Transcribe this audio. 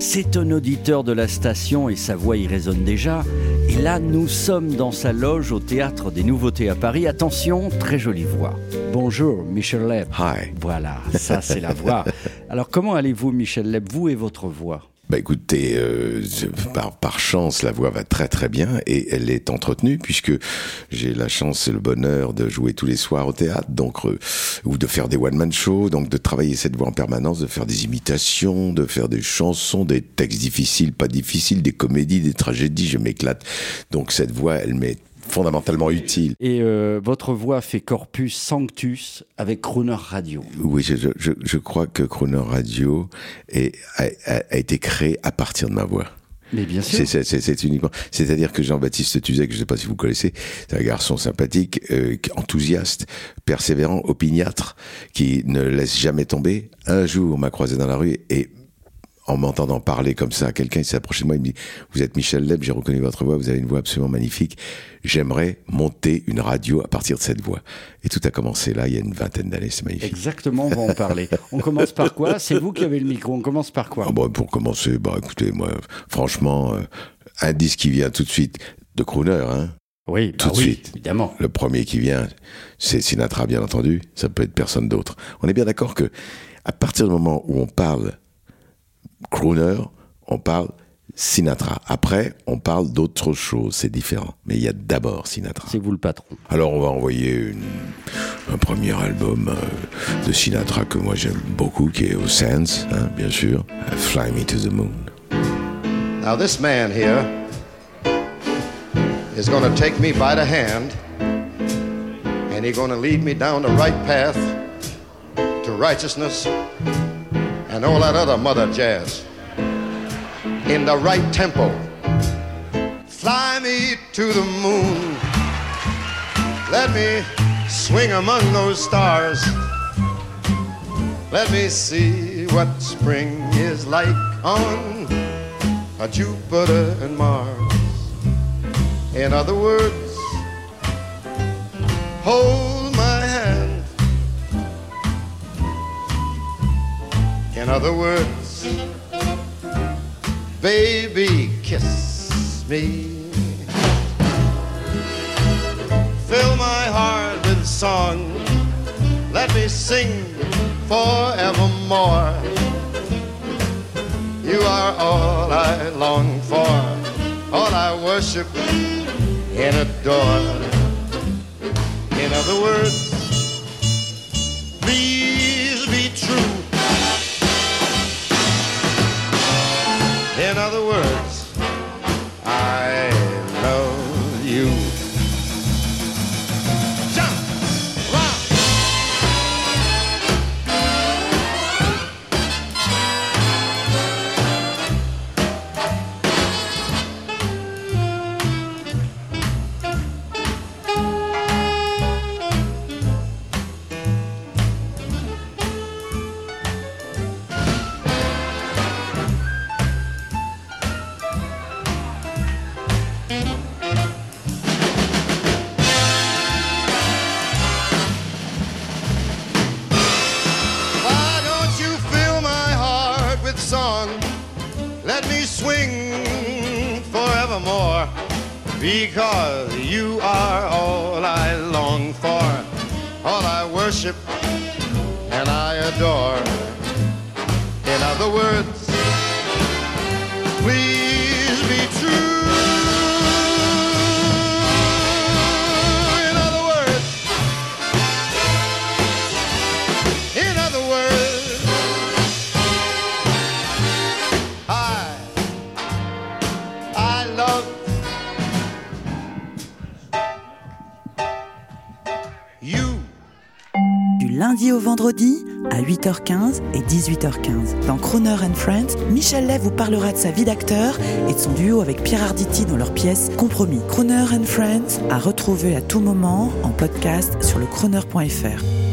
C'est un auditeur de la station et sa voix y résonne déjà. Et là, nous sommes dans sa loge au Théâtre des Nouveautés à Paris. Attention, très jolie voix. Bonjour, Michel Leb. Hi. Voilà, ça c'est la voix. Alors comment allez-vous, Michel Leb, vous et votre voix? Bah écoutez, euh, par, chance, la voix va très très bien et elle est entretenue puisque j'ai la chance et le bonheur de jouer tous les soirs au théâtre, donc euh, ou de faire des one-man shows, donc de travailler cette voix en permanence, de faire des imitations, de faire des chansons, des textes difficiles, pas difficiles, des comédies, des tragédies, je m'éclate. Donc cette voix, elle m'est fondamentalement utile. Et euh, votre voix fait corpus sanctus avec Crooner Radio. Oui, je, je, je crois que Crooner Radio est, a, a, a été créé à partir de ma voix. Mais bien sûr. C'est, c'est, c'est uniquement. C'est-à-dire que Jean-Baptiste Tuzek, je ne sais pas si vous connaissez, c'est un garçon sympathique, euh, enthousiaste, persévérant, opiniâtre, qui ne laisse jamais tomber. Un jour, m'a croisé dans la rue et en m'entendant parler comme ça quelqu'un, s'est approché de moi, il me dit Vous êtes Michel Leb, j'ai reconnu votre voix, vous avez une voix absolument magnifique. J'aimerais monter une radio à partir de cette voix. Et tout a commencé là, il y a une vingtaine d'années, c'est magnifique. Exactement, on va en parler. on commence par quoi? C'est vous qui avez le micro, on commence par quoi? Ah bon, Pour commencer, bah écoutez, moi, franchement, euh, un disque qui vient tout de suite de Crooner, hein oui, tout bah de oui, suite. Évidemment. Le premier qui vient, c'est Sinatra, bien entendu. Ça peut être personne d'autre. On est bien d'accord que, à partir du moment où on parle crooner, on parle Sinatra. Après, on parle d'autres choses, c'est différent. Mais il y a d'abord Sinatra. C'est vous le patron. Alors on va envoyer une, un premier album euh, de Sinatra que moi j'aime beaucoup, qui est au Sands, hein, bien sûr, Fly Me to the Moon. Now this man here is going to take me by the hand and he's going to lead me down the right path to righteousness and all that other mother jazz in the right tempo. Fly me to the moon. Let me swing among those stars. Let me see what spring is like on a Jupiter and Mars. In other words, hold In other words, baby, kiss me. Fill my heart with song. Let me sing forevermore. You are all I long for, all I worship and adore. In other words, other words, Because you are all I long for, all I worship and I adore. In other words, lundi au vendredi, à 8h15 et 18h15. Dans Crooner and Friends, Michel Lay vous parlera de sa vie d'acteur et de son duo avec Pierre Arditi dans leur pièce Compromis. Crooner and Friends à retrouver à tout moment en podcast sur le crooner.fr.